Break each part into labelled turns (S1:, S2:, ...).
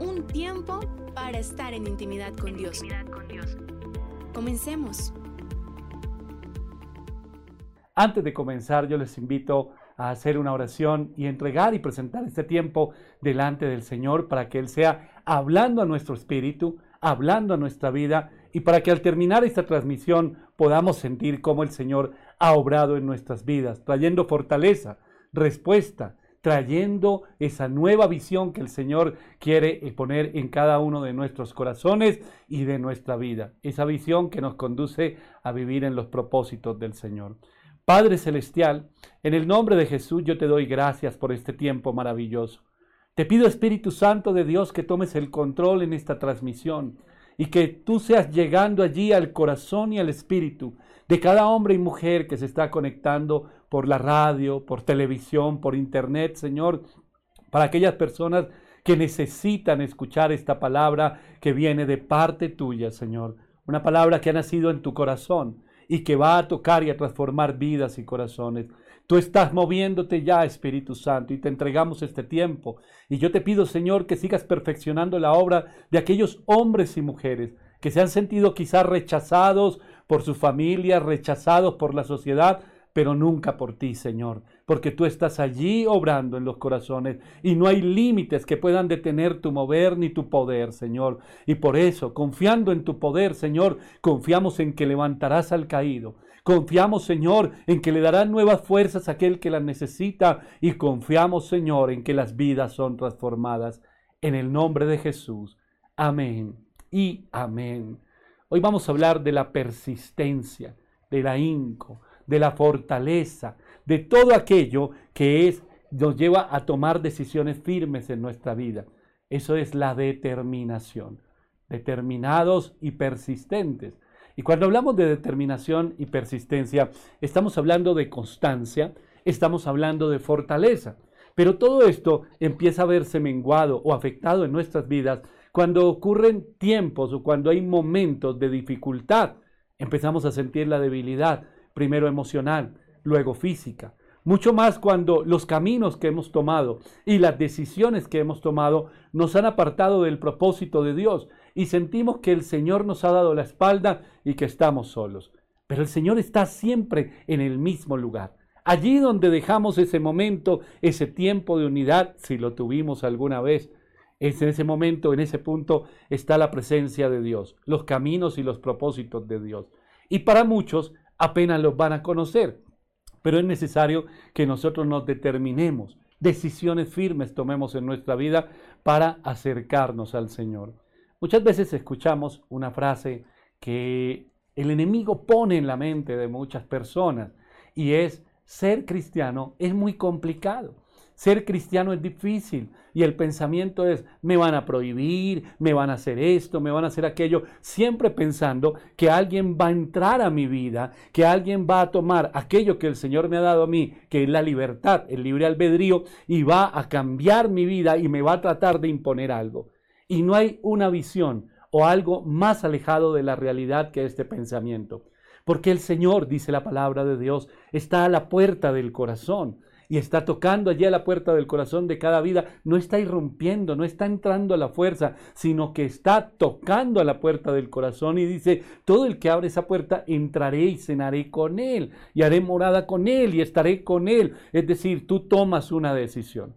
S1: Un tiempo para estar en intimidad con Dios. Comencemos.
S2: Antes de comenzar, yo les invito a hacer una oración y entregar y presentar este tiempo delante del Señor para que Él sea hablando a nuestro espíritu, hablando a nuestra vida y para que al terminar esta transmisión podamos sentir cómo el Señor ha obrado en nuestras vidas, trayendo fortaleza, respuesta, trayendo esa nueva visión que el Señor quiere poner en cada uno de nuestros corazones y de nuestra vida. Esa visión que nos conduce a vivir en los propósitos del Señor. Padre Celestial, en el nombre de Jesús yo te doy gracias por este tiempo maravilloso. Te pido Espíritu Santo de Dios que tomes el control en esta transmisión y que tú seas llegando allí al corazón y al espíritu de cada hombre y mujer que se está conectando por la radio, por televisión, por internet, Señor, para aquellas personas que necesitan escuchar esta palabra que viene de parte tuya, Señor. Una palabra que ha nacido en tu corazón y que va a tocar y a transformar vidas y corazones. Tú estás moviéndote ya, Espíritu Santo, y te entregamos este tiempo. Y yo te pido, Señor, que sigas perfeccionando la obra de aquellos hombres y mujeres que se han sentido quizás rechazados por su familia, rechazados por la sociedad, pero nunca por ti, Señor, porque tú estás allí obrando en los corazones y no hay límites que puedan detener tu mover ni tu poder, Señor. Y por eso, confiando en tu poder, Señor, confiamos en que levantarás al caído. Confiamos, Señor, en que le darán nuevas fuerzas a aquel que las necesita y confiamos, Señor, en que las vidas son transformadas. En el nombre de Jesús. Amén y amén. Hoy vamos a hablar de la persistencia, del ahínco, de la fortaleza, de todo aquello que es, nos lleva a tomar decisiones firmes en nuestra vida. Eso es la determinación. Determinados y persistentes. Y cuando hablamos de determinación y persistencia, estamos hablando de constancia, estamos hablando de fortaleza. Pero todo esto empieza a verse menguado o afectado en nuestras vidas cuando ocurren tiempos o cuando hay momentos de dificultad, empezamos a sentir la debilidad, primero emocional, luego física. Mucho más cuando los caminos que hemos tomado y las decisiones que hemos tomado nos han apartado del propósito de Dios y sentimos que el Señor nos ha dado la espalda y que estamos solos. Pero el Señor está siempre en el mismo lugar. Allí donde dejamos ese momento, ese tiempo de unidad, si lo tuvimos alguna vez, es en ese momento, en ese punto, está la presencia de Dios, los caminos y los propósitos de Dios. Y para muchos apenas los van a conocer, pero es necesario que nosotros nos determinemos, decisiones firmes tomemos en nuestra vida para acercarnos al Señor. Muchas veces escuchamos una frase que el enemigo pone en la mente de muchas personas y es ser cristiano es muy complicado. Ser cristiano es difícil y el pensamiento es, me van a prohibir, me van a hacer esto, me van a hacer aquello, siempre pensando que alguien va a entrar a mi vida, que alguien va a tomar aquello que el Señor me ha dado a mí, que es la libertad, el libre albedrío, y va a cambiar mi vida y me va a tratar de imponer algo. Y no hay una visión o algo más alejado de la realidad que este pensamiento. Porque el Señor, dice la palabra de Dios, está a la puerta del corazón y está tocando allí a la puerta del corazón de cada vida, no está irrumpiendo, no está entrando a la fuerza, sino que está tocando a la puerta del corazón y dice, todo el que abre esa puerta, entraré y cenaré con él, y haré morada con él y estaré con él. Es decir, tú tomas una decisión.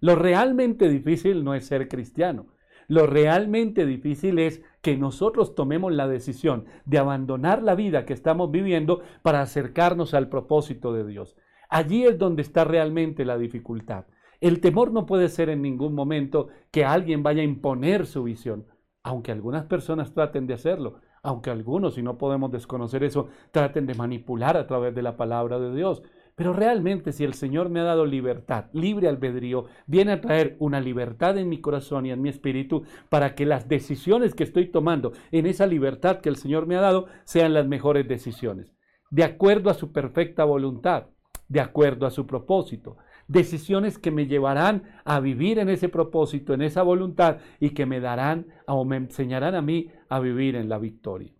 S2: Lo realmente difícil no es ser cristiano. Lo realmente difícil es que nosotros tomemos la decisión de abandonar la vida que estamos viviendo para acercarnos al propósito de Dios. Allí es donde está realmente la dificultad. El temor no puede ser en ningún momento que alguien vaya a imponer su visión, aunque algunas personas traten de hacerlo, aunque algunos, y no podemos desconocer eso, traten de manipular a través de la palabra de Dios. Pero realmente si el Señor me ha dado libertad, libre albedrío, viene a traer una libertad en mi corazón y en mi espíritu para que las decisiones que estoy tomando en esa libertad que el Señor me ha dado sean las mejores decisiones, de acuerdo a su perfecta voluntad, de acuerdo a su propósito. Decisiones que me llevarán a vivir en ese propósito, en esa voluntad y que me darán o me enseñarán a mí a vivir en la victoria.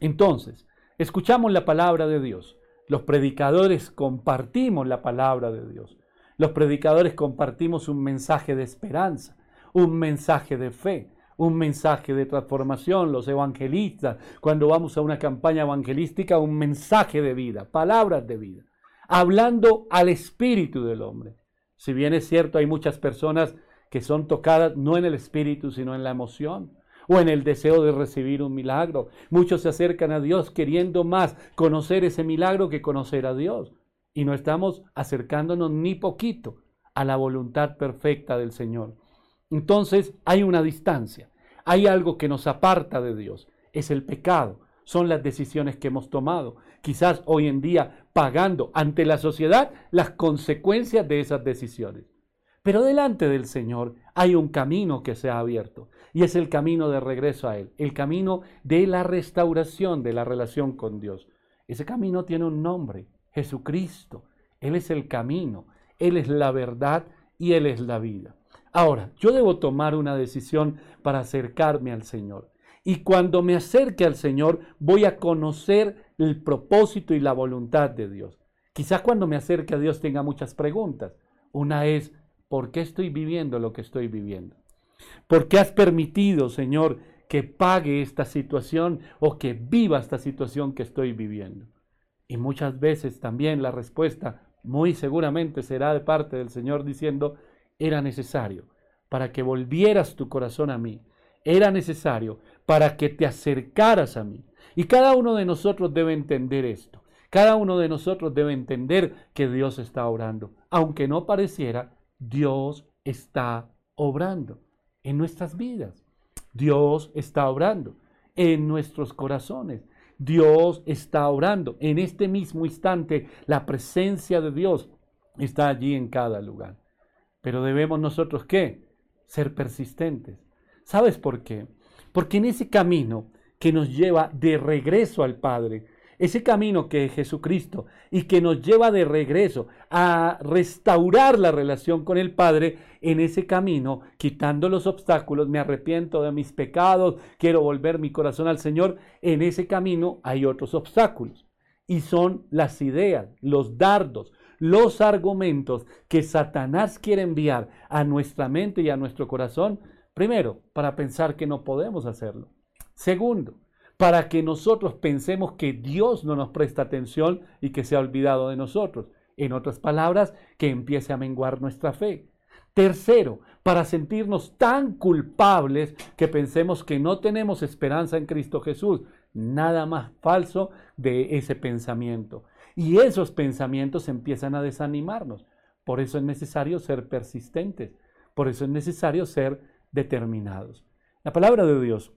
S2: Entonces, escuchamos la palabra de Dios los predicadores compartimos la palabra de Dios. Los predicadores compartimos un mensaje de esperanza, un mensaje de fe, un mensaje de transformación. Los evangelistas, cuando vamos a una campaña evangelística, un mensaje de vida, palabras de vida, hablando al espíritu del hombre. Si bien es cierto, hay muchas personas que son tocadas no en el espíritu, sino en la emoción o en el deseo de recibir un milagro. Muchos se acercan a Dios queriendo más conocer ese milagro que conocer a Dios. Y no estamos acercándonos ni poquito a la voluntad perfecta del Señor. Entonces hay una distancia, hay algo que nos aparta de Dios, es el pecado, son las decisiones que hemos tomado, quizás hoy en día pagando ante la sociedad las consecuencias de esas decisiones. Pero delante del Señor hay un camino que se ha abierto y es el camino de regreso a Él, el camino de la restauración de la relación con Dios. Ese camino tiene un nombre, Jesucristo. Él es el camino, Él es la verdad y Él es la vida. Ahora, yo debo tomar una decisión para acercarme al Señor. Y cuando me acerque al Señor, voy a conocer el propósito y la voluntad de Dios. Quizás cuando me acerque a Dios tenga muchas preguntas. Una es, ¿por qué estoy viviendo lo que estoy viviendo? ¿Por qué has permitido, Señor, que pague esta situación o que viva esta situación que estoy viviendo? Y muchas veces también la respuesta muy seguramente será de parte del Señor diciendo, era necesario para que volvieras tu corazón a mí, era necesario para que te acercaras a mí. Y cada uno de nosotros debe entender esto. Cada uno de nosotros debe entender que Dios está obrando. Aunque no pareciera, Dios está obrando en nuestras vidas. Dios está obrando en nuestros corazones. Dios está obrando. En este mismo instante, la presencia de Dios está allí en cada lugar. Pero debemos nosotros, ¿qué? Ser persistentes. ¿Sabes por qué? Porque en ese camino que nos lleva de regreso al Padre, ese camino que es Jesucristo y que nos lleva de regreso a restaurar la relación con el Padre, en ese camino, quitando los obstáculos, me arrepiento de mis pecados, quiero volver mi corazón al Señor, en ese camino hay otros obstáculos. Y son las ideas, los dardos, los argumentos que Satanás quiere enviar a nuestra mente y a nuestro corazón, primero, para pensar que no podemos hacerlo. Segundo, para que nosotros pensemos que Dios no nos presta atención y que se ha olvidado de nosotros. En otras palabras, que empiece a menguar nuestra fe. Tercero, para sentirnos tan culpables que pensemos que no tenemos esperanza en Cristo Jesús. Nada más falso de ese pensamiento. Y esos pensamientos empiezan a desanimarnos. Por eso es necesario ser persistentes. Por eso es necesario ser determinados. La palabra de Dios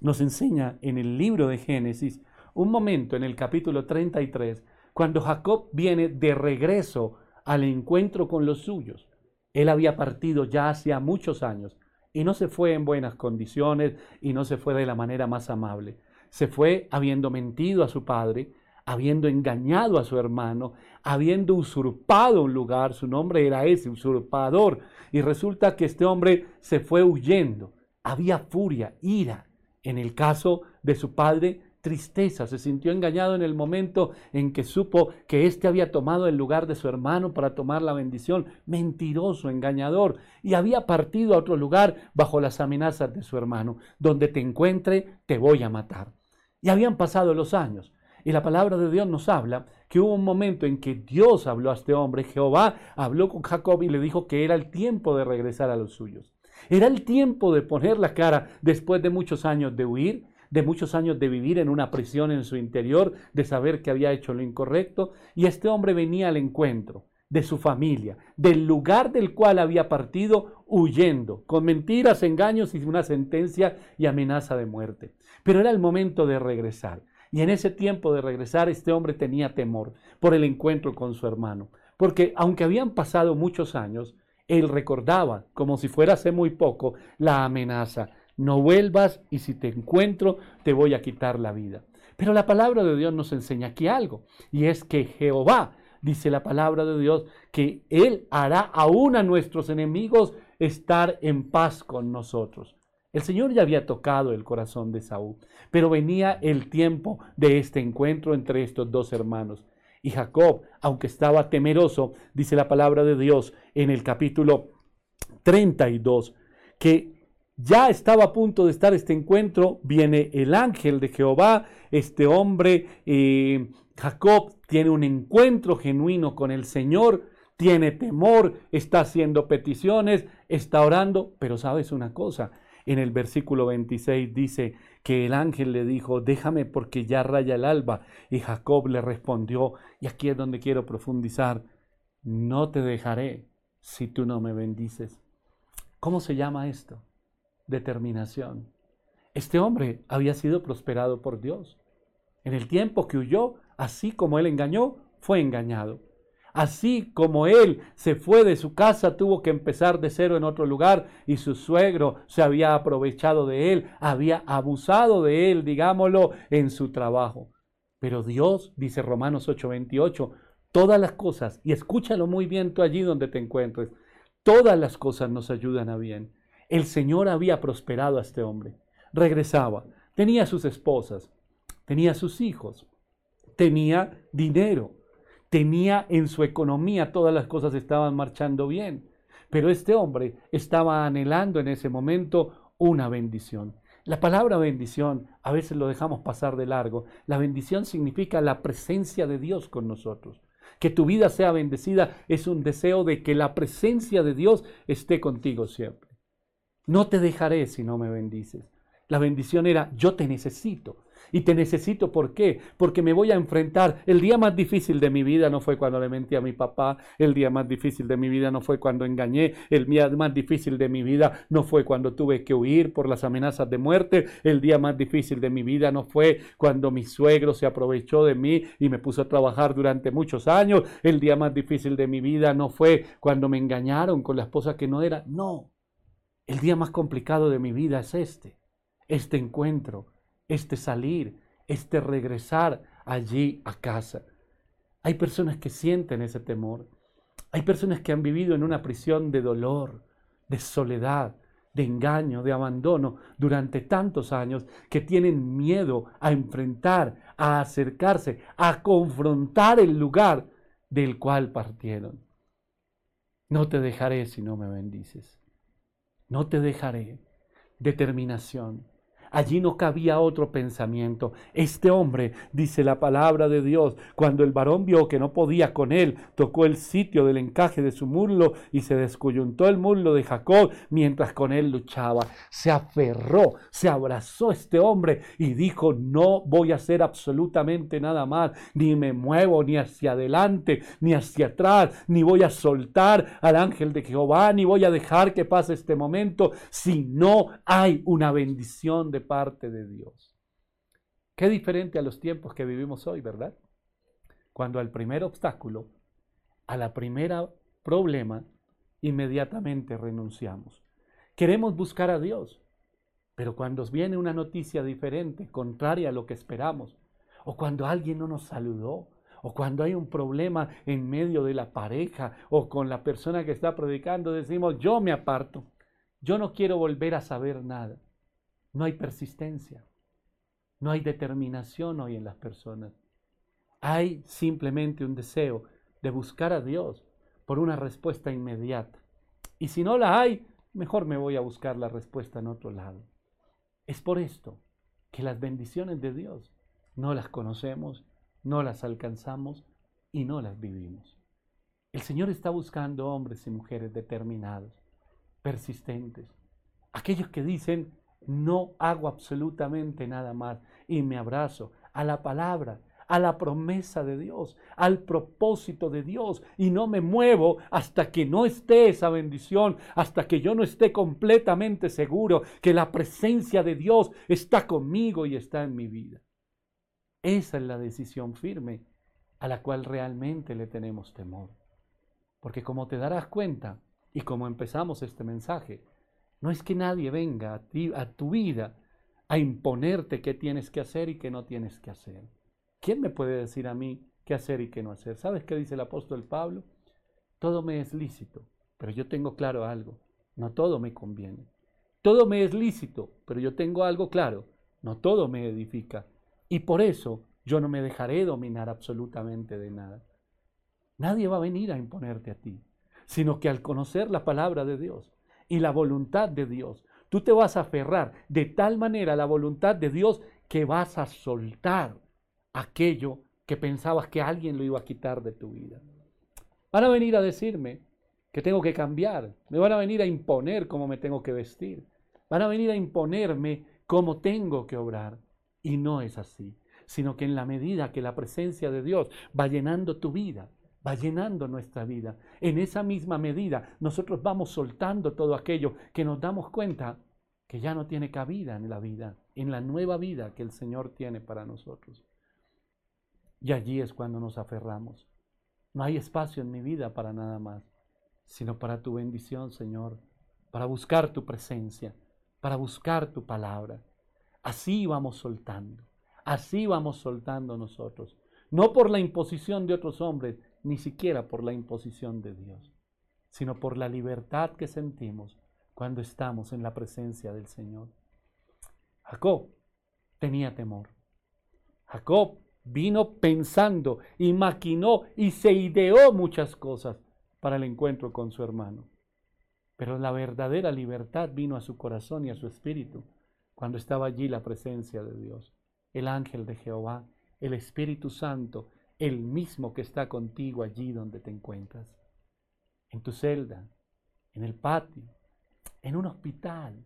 S2: nos enseña en el libro de Génesis un momento en el capítulo 33, cuando Jacob viene de regreso al encuentro con los suyos. Él había partido ya hacía muchos años y no se fue en buenas condiciones y no se fue de la manera más amable. Se fue habiendo mentido a su padre, habiendo engañado a su hermano, habiendo usurpado un lugar, su nombre era ese, usurpador, y resulta que este hombre se fue huyendo. Había furia, ira, en el caso de su padre, tristeza, se sintió engañado en el momento en que supo que éste había tomado el lugar de su hermano para tomar la bendición, mentiroso, engañador, y había partido a otro lugar bajo las amenazas de su hermano, donde te encuentre te voy a matar. Y habían pasado los años, y la palabra de Dios nos habla que hubo un momento en que Dios habló a este hombre, Jehová habló con Jacob y le dijo que era el tiempo de regresar a los suyos. Era el tiempo de poner la cara después de muchos años de huir, de muchos años de vivir en una prisión en su interior, de saber que había hecho lo incorrecto, y este hombre venía al encuentro de su familia, del lugar del cual había partido huyendo, con mentiras, engaños y una sentencia y amenaza de muerte. Pero era el momento de regresar. Y en ese tiempo de regresar, este hombre tenía temor por el encuentro con su hermano. Porque aunque habían pasado muchos años, él recordaba, como si fuera hace muy poco, la amenaza. No vuelvas y si te encuentro, te voy a quitar la vida. Pero la palabra de Dios nos enseña aquí algo, y es que Jehová, dice la palabra de Dios, que Él hará aún a nuestros enemigos estar en paz con nosotros. El Señor ya había tocado el corazón de Saúl, pero venía el tiempo de este encuentro entre estos dos hermanos. Y Jacob, aunque estaba temeroso, dice la palabra de Dios en el capítulo 32, que ya estaba a punto de estar este encuentro, viene el ángel de Jehová, este hombre, eh, Jacob, tiene un encuentro genuino con el Señor, tiene temor, está haciendo peticiones, está orando, pero sabes una cosa, en el versículo 26 dice que el ángel le dijo, déjame porque ya raya el alba. Y Jacob le respondió, y aquí es donde quiero profundizar, no te dejaré si tú no me bendices. ¿Cómo se llama esto? Determinación. Este hombre había sido prosperado por Dios. En el tiempo que huyó, así como él engañó, fue engañado. Así como él se fue de su casa, tuvo que empezar de cero en otro lugar y su suegro se había aprovechado de él, había abusado de él, digámoslo, en su trabajo. Pero Dios, dice Romanos 8:28, todas las cosas, y escúchalo muy bien tú allí donde te encuentres, todas las cosas nos ayudan a bien. El Señor había prosperado a este hombre. Regresaba, tenía sus esposas, tenía sus hijos, tenía dinero tenía en su economía, todas las cosas estaban marchando bien. Pero este hombre estaba anhelando en ese momento una bendición. La palabra bendición a veces lo dejamos pasar de largo. La bendición significa la presencia de Dios con nosotros. Que tu vida sea bendecida es un deseo de que la presencia de Dios esté contigo siempre. No te dejaré si no me bendices. La bendición era yo te necesito. Y te necesito, ¿por qué? Porque me voy a enfrentar. El día más difícil de mi vida no fue cuando le mentí a mi papá, el día más difícil de mi vida no fue cuando engañé, el día más difícil de mi vida no fue cuando tuve que huir por las amenazas de muerte, el día más difícil de mi vida no fue cuando mi suegro se aprovechó de mí y me puso a trabajar durante muchos años, el día más difícil de mi vida no fue cuando me engañaron con la esposa que no era, no. El día más complicado de mi vida es este, este encuentro este salir, este regresar allí a casa. Hay personas que sienten ese temor. Hay personas que han vivido en una prisión de dolor, de soledad, de engaño, de abandono durante tantos años que tienen miedo a enfrentar, a acercarse, a confrontar el lugar del cual partieron. No te dejaré si no me bendices. No te dejaré. Determinación. Allí no cabía otro pensamiento. Este hombre, dice la palabra de Dios, cuando el varón vio que no podía con él, tocó el sitio del encaje de su muslo y se descoyuntó el muslo de Jacob mientras con él luchaba. Se aferró, se abrazó este hombre y dijo, no voy a hacer absolutamente nada más, ni me muevo ni hacia adelante, ni hacia atrás, ni voy a soltar al ángel de Jehová, ni voy a dejar que pase este momento si no hay una bendición de parte de Dios. Qué diferente a los tiempos que vivimos hoy, ¿verdad? Cuando al primer obstáculo, a la primera problema, inmediatamente renunciamos. Queremos buscar a Dios, pero cuando viene una noticia diferente, contraria a lo que esperamos, o cuando alguien no nos saludó, o cuando hay un problema en medio de la pareja o con la persona que está predicando, decimos, yo me aparto, yo no quiero volver a saber nada. No hay persistencia. No hay determinación hoy en las personas. Hay simplemente un deseo de buscar a Dios por una respuesta inmediata. Y si no la hay, mejor me voy a buscar la respuesta en otro lado. Es por esto que las bendiciones de Dios no las conocemos, no las alcanzamos y no las vivimos. El Señor está buscando hombres y mujeres determinados, persistentes, aquellos que dicen, no hago absolutamente nada más y me abrazo a la palabra, a la promesa de Dios, al propósito de Dios y no me muevo hasta que no esté esa bendición, hasta que yo no esté completamente seguro que la presencia de Dios está conmigo y está en mi vida. Esa es la decisión firme a la cual realmente le tenemos temor. Porque como te darás cuenta, y como empezamos este mensaje, no es que nadie venga a, ti, a tu vida a imponerte qué tienes que hacer y qué no tienes que hacer. ¿Quién me puede decir a mí qué hacer y qué no hacer? ¿Sabes qué dice el apóstol Pablo? Todo me es lícito, pero yo tengo claro algo, no todo me conviene. Todo me es lícito, pero yo tengo algo claro, no todo me edifica. Y por eso yo no me dejaré dominar absolutamente de nada. Nadie va a venir a imponerte a ti, sino que al conocer la palabra de Dios y la voluntad de Dios, tú te vas a aferrar de tal manera a la voluntad de Dios que vas a soltar aquello que pensabas que alguien lo iba a quitar de tu vida. Van a venir a decirme que tengo que cambiar, me van a venir a imponer cómo me tengo que vestir, van a venir a imponerme cómo tengo que obrar. Y no es así, sino que en la medida que la presencia de Dios va llenando tu vida, va llenando nuestra vida. En esa misma medida nosotros vamos soltando todo aquello que nos damos cuenta que ya no tiene cabida en la vida, en la nueva vida que el Señor tiene para nosotros. Y allí es cuando nos aferramos. No hay espacio en mi vida para nada más, sino para tu bendición, Señor, para buscar tu presencia, para buscar tu palabra. Así vamos soltando, así vamos soltando nosotros, no por la imposición de otros hombres, ni siquiera por la imposición de Dios, sino por la libertad que sentimos cuando estamos en la presencia del Señor. Jacob tenía temor. Jacob vino pensando y maquinó y se ideó muchas cosas para el encuentro con su hermano. Pero la verdadera libertad vino a su corazón y a su espíritu cuando estaba allí la presencia de Dios, el ángel de Jehová, el Espíritu Santo, el mismo que está contigo allí donde te encuentras, en tu celda, en el patio, en un hospital,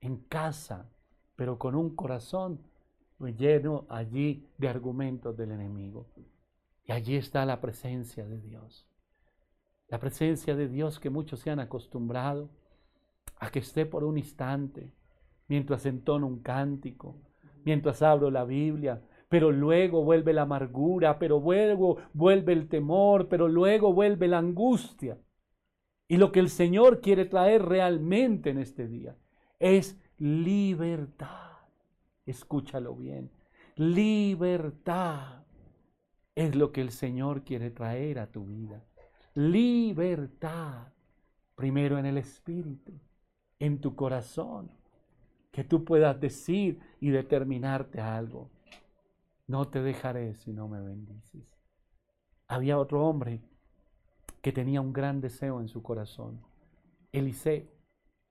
S2: en casa, pero con un corazón lleno allí de argumentos del enemigo. Y allí está la presencia de Dios. La presencia de Dios que muchos se han acostumbrado a que esté por un instante, mientras entono un cántico, mientras abro la Biblia, pero luego vuelve la amargura, pero luego vuelve el temor, pero luego vuelve la angustia. Y lo que el Señor quiere traer realmente en este día es libertad. Escúchalo bien. Libertad es lo que el Señor quiere traer a tu vida. Libertad. Primero en el espíritu, en tu corazón. Que tú puedas decir y determinarte algo. No te dejaré si no me bendices. Había otro hombre que tenía un gran deseo en su corazón, Eliseo,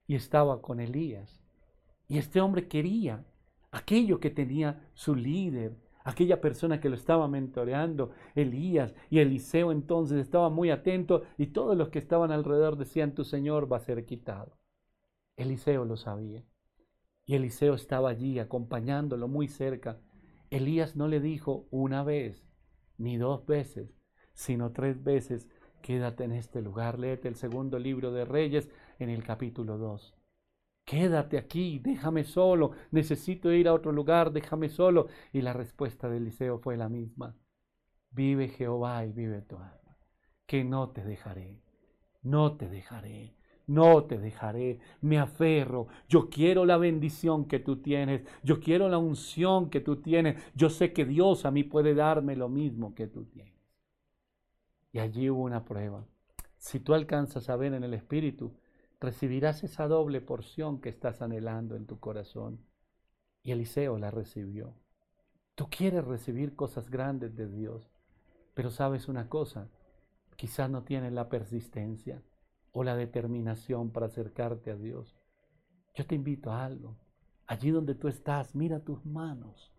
S2: y estaba con Elías. Y este hombre quería aquello que tenía su líder, aquella persona que lo estaba mentoreando, Elías y Eliseo entonces estaba muy atento y todos los que estaban alrededor decían, tu Señor va a ser quitado. Eliseo lo sabía. Y Eliseo estaba allí acompañándolo muy cerca Elías no le dijo una vez, ni dos veces, sino tres veces, quédate en este lugar. Léete el segundo libro de Reyes en el capítulo 2. Quédate aquí, déjame solo, necesito ir a otro lugar, déjame solo. Y la respuesta de Eliseo fue la misma. Vive Jehová y vive tu alma, que no te dejaré, no te dejaré no te dejaré, me aferro, yo quiero la bendición que tú tienes, yo quiero la unción que tú tienes, yo sé que Dios a mí puede darme lo mismo que tú tienes. Y allí hubo una prueba. Si tú alcanzas a ver en el Espíritu, recibirás esa doble porción que estás anhelando en tu corazón. Y Eliseo la recibió. Tú quieres recibir cosas grandes de Dios, pero sabes una cosa, quizás no tienes la persistencia o la determinación para acercarte a Dios. Yo te invito a algo. Allí donde tú estás, mira tus manos.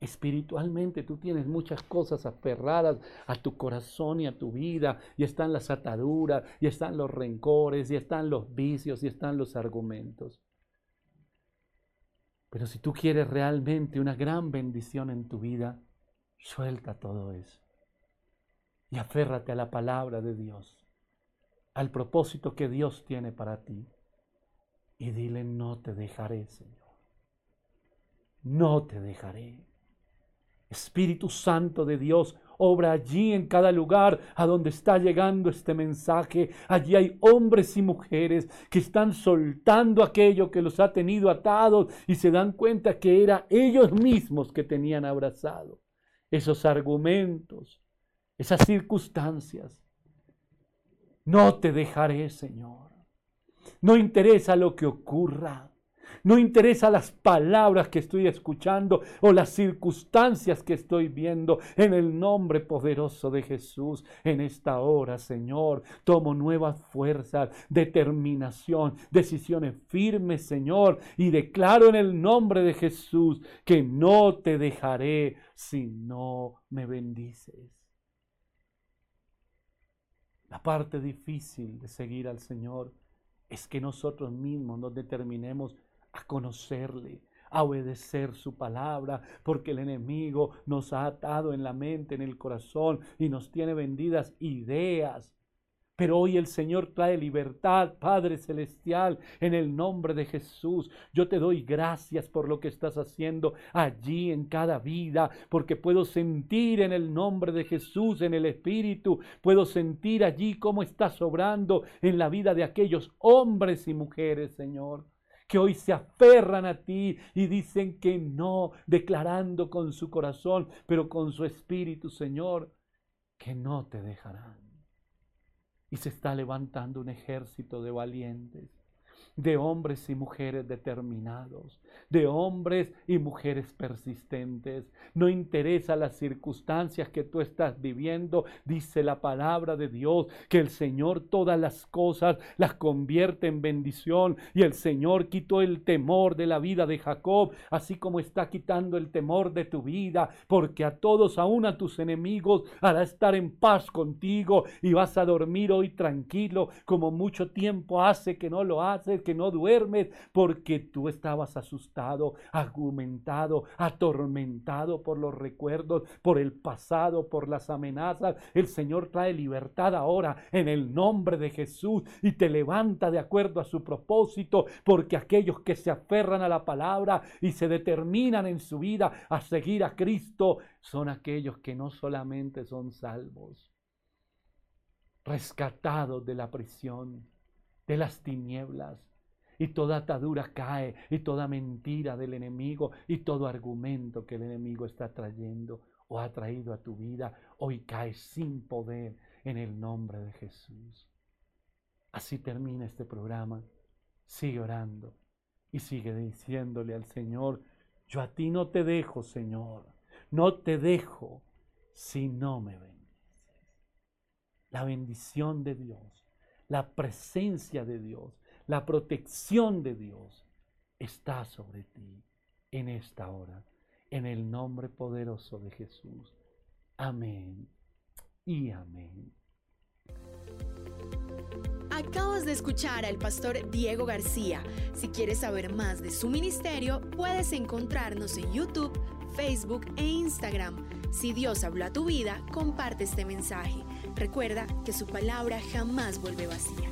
S2: Espiritualmente tú tienes muchas cosas aferradas a tu corazón y a tu vida, y están las ataduras, y están los rencores, y están los vicios, y están los argumentos. Pero si tú quieres realmente una gran bendición en tu vida, suelta todo eso y aférrate a la palabra de Dios al propósito que Dios tiene para ti. Y dile, no te dejaré, Señor. No te dejaré. Espíritu Santo de Dios, obra allí en cada lugar a donde está llegando este mensaje. Allí hay hombres y mujeres que están soltando aquello que los ha tenido atados y se dan cuenta que era ellos mismos que tenían abrazado esos argumentos, esas circunstancias. No te dejaré, Señor. No interesa lo que ocurra. No interesa las palabras que estoy escuchando o las circunstancias que estoy viendo. En el nombre poderoso de Jesús, en esta hora, Señor, tomo nuevas fuerzas, determinación, decisiones firmes, Señor, y declaro en el nombre de Jesús que no te dejaré si no me bendices. La parte difícil de seguir al Señor es que nosotros mismos nos determinemos a conocerle, a obedecer su palabra, porque el enemigo nos ha atado en la mente, en el corazón y nos tiene vendidas ideas pero hoy el Señor trae libertad, Padre Celestial, en el nombre de Jesús. Yo te doy gracias por lo que estás haciendo allí en cada vida, porque puedo sentir en el nombre de Jesús, en el Espíritu, puedo sentir allí cómo estás obrando en la vida de aquellos hombres y mujeres, Señor que hoy se aferran a ti y dicen que no, declarando con su corazón, pero con su espíritu, Señor, que no te dejarán. Y se está levantando un ejército de valientes de hombres y mujeres determinados, de hombres y mujeres persistentes. No interesa las circunstancias que tú estás viviendo, dice la palabra de Dios, que el Señor todas las cosas las convierte en bendición y el Señor quitó el temor de la vida de Jacob, así como está quitando el temor de tu vida, porque a todos, aún a tus enemigos, hará estar en paz contigo y vas a dormir hoy tranquilo, como mucho tiempo hace que no lo haces que no duermes porque tú estabas asustado, argumentado, atormentado por los recuerdos, por el pasado, por las amenazas. El Señor trae libertad ahora en el nombre de Jesús y te levanta de acuerdo a su propósito porque aquellos que se aferran a la palabra y se determinan en su vida a seguir a Cristo son aquellos que no solamente son salvos, rescatados de la prisión, de las tinieblas, y toda atadura cae y toda mentira del enemigo y todo argumento que el enemigo está trayendo o ha traído a tu vida hoy cae sin poder en el nombre de Jesús. Así termina este programa. Sigue orando y sigue diciéndole al Señor, yo a ti no te dejo, Señor, no te dejo si no me bendices. La bendición de Dios, la presencia de Dios, la protección de Dios está sobre ti en esta hora, en el nombre poderoso de Jesús. Amén y amén.
S1: Acabas de escuchar al pastor Diego García. Si quieres saber más de su ministerio, puedes encontrarnos en YouTube, Facebook e Instagram. Si Dios habló a tu vida, comparte este mensaje. Recuerda que su palabra jamás vuelve vacía.